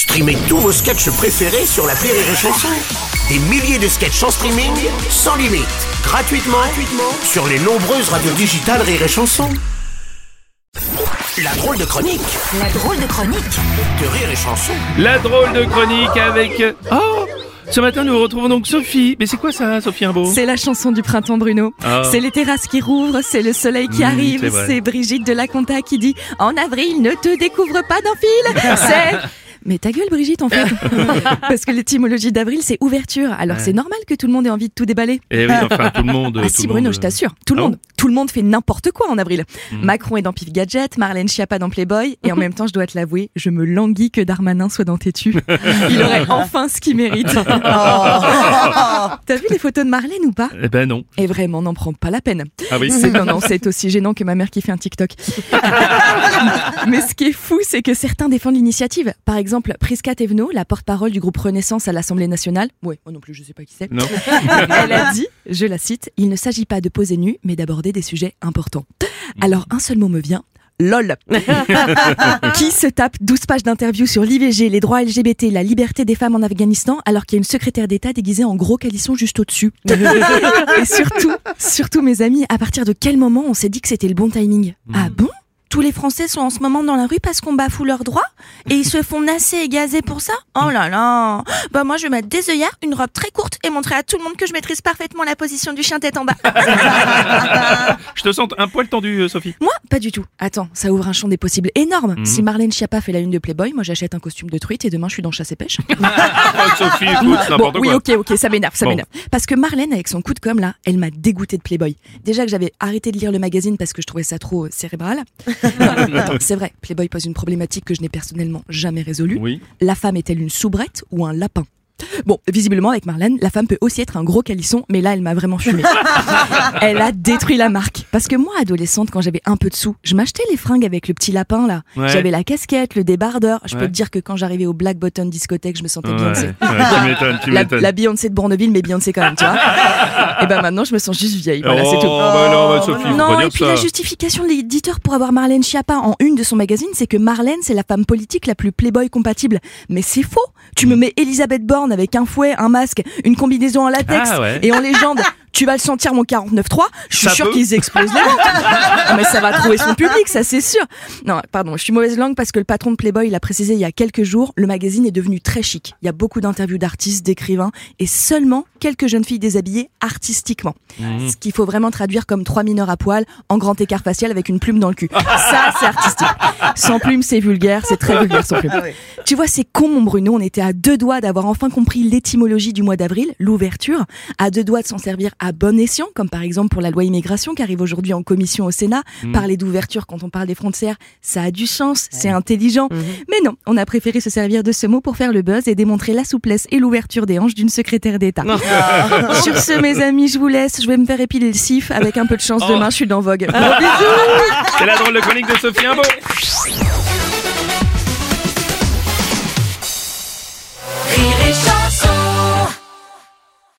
Streamez tous vos sketchs préférés sur la Rire et Chanson. Des milliers de sketchs en streaming, sans limite, gratuitement, gratuitement sur les nombreuses radios digitales Rire et Chanson. La drôle de chronique La drôle de chronique de Rire et Chanson. La drôle de chronique avec... Oh Ce matin, nous retrouvons donc Sophie. Mais c'est quoi ça, Sophie Imbeau? C'est la chanson du printemps, Bruno. Ah. C'est les terrasses qui rouvrent, c'est le soleil qui Mmh, arrive, c'est Brigitte de la Conta qui dit En avril, ne te découvre pas d'un fil. C'est. Mais ta gueule, Brigitte, en fait. Parce que l'étymologie d'avril, c'est ouverture. Alors c'est normal que tout le monde ait envie de tout déballer. Eh oui, enfin, tout le monde... Ah tout si le Bruno, monde, je t'assure, tout le Ah monde, tout le monde fait n'importe quoi en avril. Mmh. Macron est dans Pif Gadget, Marlène Schiappa dans Playboy, et en même temps, je dois te l'avouer, je me languis que Darmanin soit dans Tétu. Il aurait enfin ce qu'il mérite. T'as vu les photos de Marlène ou pas? Eh ben non. Et vraiment, n'en prends pas la peine. Ah oui C'est non, non, c'est aussi gênant que ma mère qui fait un TikTok. Mais ce qui est fou, c'est que certains défendent l'initiative. Par exemple, Prisca Thévenot, la porte-parole du groupe Renaissance à l'Assemblée nationale. Ouais, moi non plus, je sais pas qui c'est. Elle a dit, je la cite, il ne s'agit pas de poser nu, mais d'aborder des sujets importants. Alors, un seul mot me vient. LOL. Qui se tape 12 pages d'interviews sur l'IVG, les droits LGBT, la liberté des femmes en Afghanistan, alors qu'il y a une secrétaire d'État déguisée en gros calisson juste au-dessus. Et surtout, surtout mes amis, à partir de quel moment on s'est dit que c'était le bon timing? Ah bon? Tous les Français sont en ce moment dans la rue parce qu'on bafoue leurs droits? Et ils se font nasser et gazer pour ça? Oh là là Bah moi je vais mettre des œillères, une robe très courte et montrer à tout le monde que je maîtrise parfaitement la position du chien tête en bas. Je te sens un poil tendu, euh, Sophie. Moi, pas du tout. Attends, ça ouvre un champ des possibles énorme. Mhm. Si Marlène Schiappa fait la une de Playboy, moi j'achète un costume de truite et demain je suis dans chasse et pêche. Oh, Sophie, écoute, Bon, n'importe oui, quoi. ok, ok, ça m'énerve, ça Bon. m'énerve. Parce que Marlène, avec son coup de com là, elle m'a dégoûté de Playboy. Déjà que j'avais arrêté de lire le magazine parce que je trouvais ça trop euh, cérébral. C'est vrai, Playboy pose une problématique que je n'ai personnellement jamais résolue. Oui. La femme est-elle une soubrette ou un lapin? Bon, visiblement avec Marlène, la femme peut aussi être un gros calisson, mais là elle m'a vraiment fumé. elle a détruit la marque. Parce que moi, adolescente, quand j'avais un peu de sous, je m'achetais les fringues avec le petit lapin là. Ouais. J'avais la casquette, le débardeur. Je peux te dire que quand j'arrivais au Black Button discothèque, je me sentais tu La, la Beyoncé de Bourneville, mais Beyoncé quand même, tu vois. et ben maintenant, je me sens juste vieille. Voilà, oh, c'est tout. bah non, bah, Sophie, faut Non, et puis ça. la justification de l'éditeur pour avoir Marlène Schiappa en une de son magazine, c'est que Marlène, c'est la femme politique la plus playboy compatible. Mais c'est faux. Tu Mm. me mets Elisabeth Borne avec un fouet, un masque, une combinaison en latex Ah ouais. et en légende. Tu vas le sentir mon 49.3, je suis sûr qu'ils explosent les ventes. Non, mais ça va trouver son public, ça c'est sûr. Non, pardon, je suis mauvaise langue parce que le patron de Playboy l'a précisé il y a quelques jours, le magazine est devenu très chic. Il y a beaucoup d'interviews d'artistes, d'écrivains et seulement quelques jeunes filles déshabillées artistiquement. Mmh. Ce qu'il faut vraiment traduire comme trois mineurs à poil en grand écart facial avec une plume dans le cul. Ça, c'est artistique. Sans plume, c'est vulgaire, c'est très vulgaire sans plume. Tu vois, c'est con, mon Bruno. On était à deux doigts d'avoir enfin compris l'étymologie du mois d'avril, l'ouverture, à deux doigts de s'en servir à bon escient, comme par exemple pour la loi immigration qui arrive aujourd'hui en commission au Sénat. Parler d'ouverture quand on parle des frontières, ça a du sens, c'est intelligent. Mais non, on a préféré se servir de ce mot pour faire le buzz et démontrer la souplesse et l'ouverture des hanches d'une secrétaire d'État. Sur ce, mes amis, je vous laisse. Je vais me faire épiler le sif. Avec un peu de chance, demain, je suis dans Vogue. Gros bisous C'est la drôle de chronique de Sophie Imbeau.